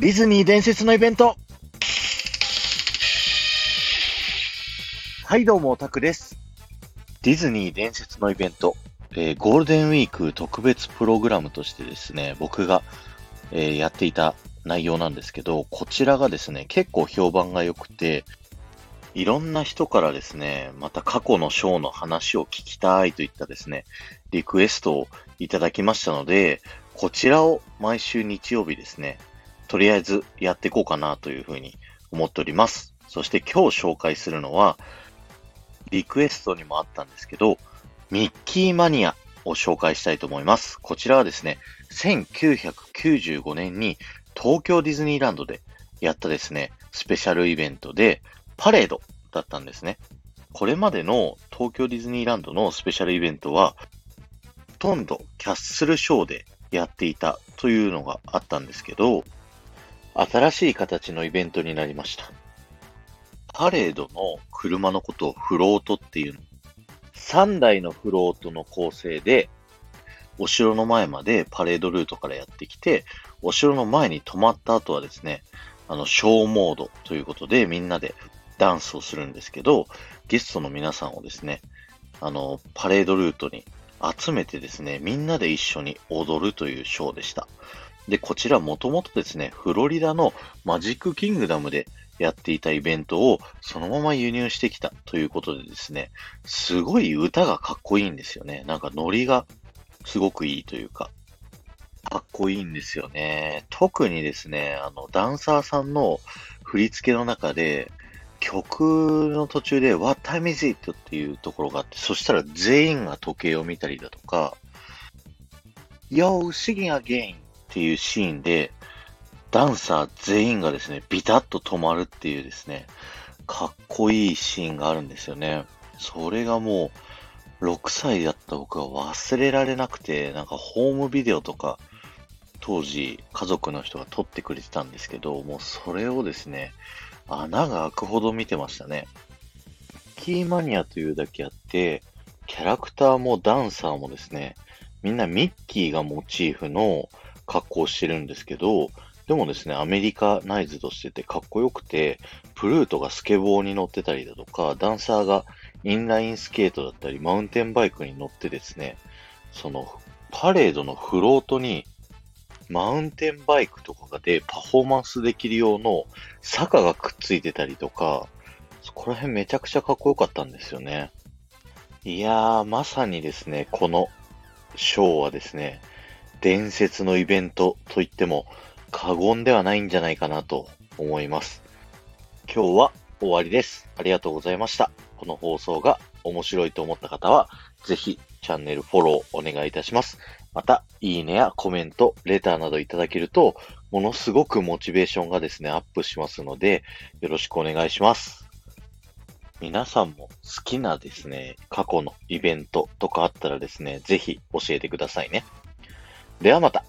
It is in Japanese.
ディズニー伝説のイベントはい、どうも、オタクです。ディズニー伝説のイベント、えーゴールデンウィーク特別プログラムとしてですね、僕が、えーやっていた内容なんですけど、こちらがですね、結構評判が良くて、いろんな人からですね、また過去のショーの話を聞きたいといったですね、リクエストをいただきましたので、こちらを毎週日曜日ですね、とりあえずやっていこうかなというふうに思っております。そして今日紹介するのは、リクエストにもあったんですけど、ミッキーマニアを紹介したいと思います。こちらはですね、1995年に東京ディズニーランドでやったですね、スペシャルイベントでパレードだったんですね。これまでの東京ディズニーランドのスペシャルイベントは、ほとんどキャッスルショーでやっていたというのがあったんですけど、新しい形のイベントになりました。パレードの車のことをフロートっていうの。3台のフロートの構成で、お城の前までパレードルートからやってきて、お城の前に止まった後はですね、あの、ショーモードということでみんなでダンスをするんですけど、ゲストの皆さんをですね、あの、パレードルートに集めてですね、みんなで一緒に踊るというショーでした。で、こちらもともとですね、フロリダのマジックキングダムでやっていたイベントをそのまま輸入してきたということでですね、すごい歌がかっこいいんですよね。なんかノリがすごくいいというか、かっこいいんですよね。特にですね、あの、ダンサーさんの振り付けの中で、曲の途中で What time is it? っていうところがあって、そしたら全員が時計を見たりだとか、Yo, singing again! っていうシーンで、ダンサー全員がですね、ビタッと止まるっていうですね、かっこいいシーンがあるんですよね。それがもう、6歳だった僕は忘れられなくて、なんかホームビデオとか、当時家族の人が撮ってくれてたんですけど、もうそれをですね、穴が開くほど見てましたね。キーマニアというだけあって、キャラクターもダンサーもですね、みんなミッキーがモチーフの格好してるんですけど、でもですね、アメリカナイズドしててかっこよくて、プルートがスケボーに乗ってたりだとか、ダンサーがインラインスケートだったり、マウンテンバイクに乗ってですね、そのパレードのフロートにマウンテンバイクとかでパフォーマンスできる用の坂がくっついてたりとか、そこら辺めちゃくちゃかっこよかったんですよね。いやー、まさにですね、このショーはですね、伝説のイベントと言っても過言ではないんじゃないかなと思います。今日は終わりです。ありがとうございました。この放送が面白いと思った方は、ぜひチャンネルフォローお願いいたします。また、いいねやコメント、レターなどいただけると、ものすごくモチベーションがですね、アップしますので、よろしくお願いします。皆さんも好きなですね、過去のイベントとかあったらですね、ぜひ教えてくださいね。ではまた。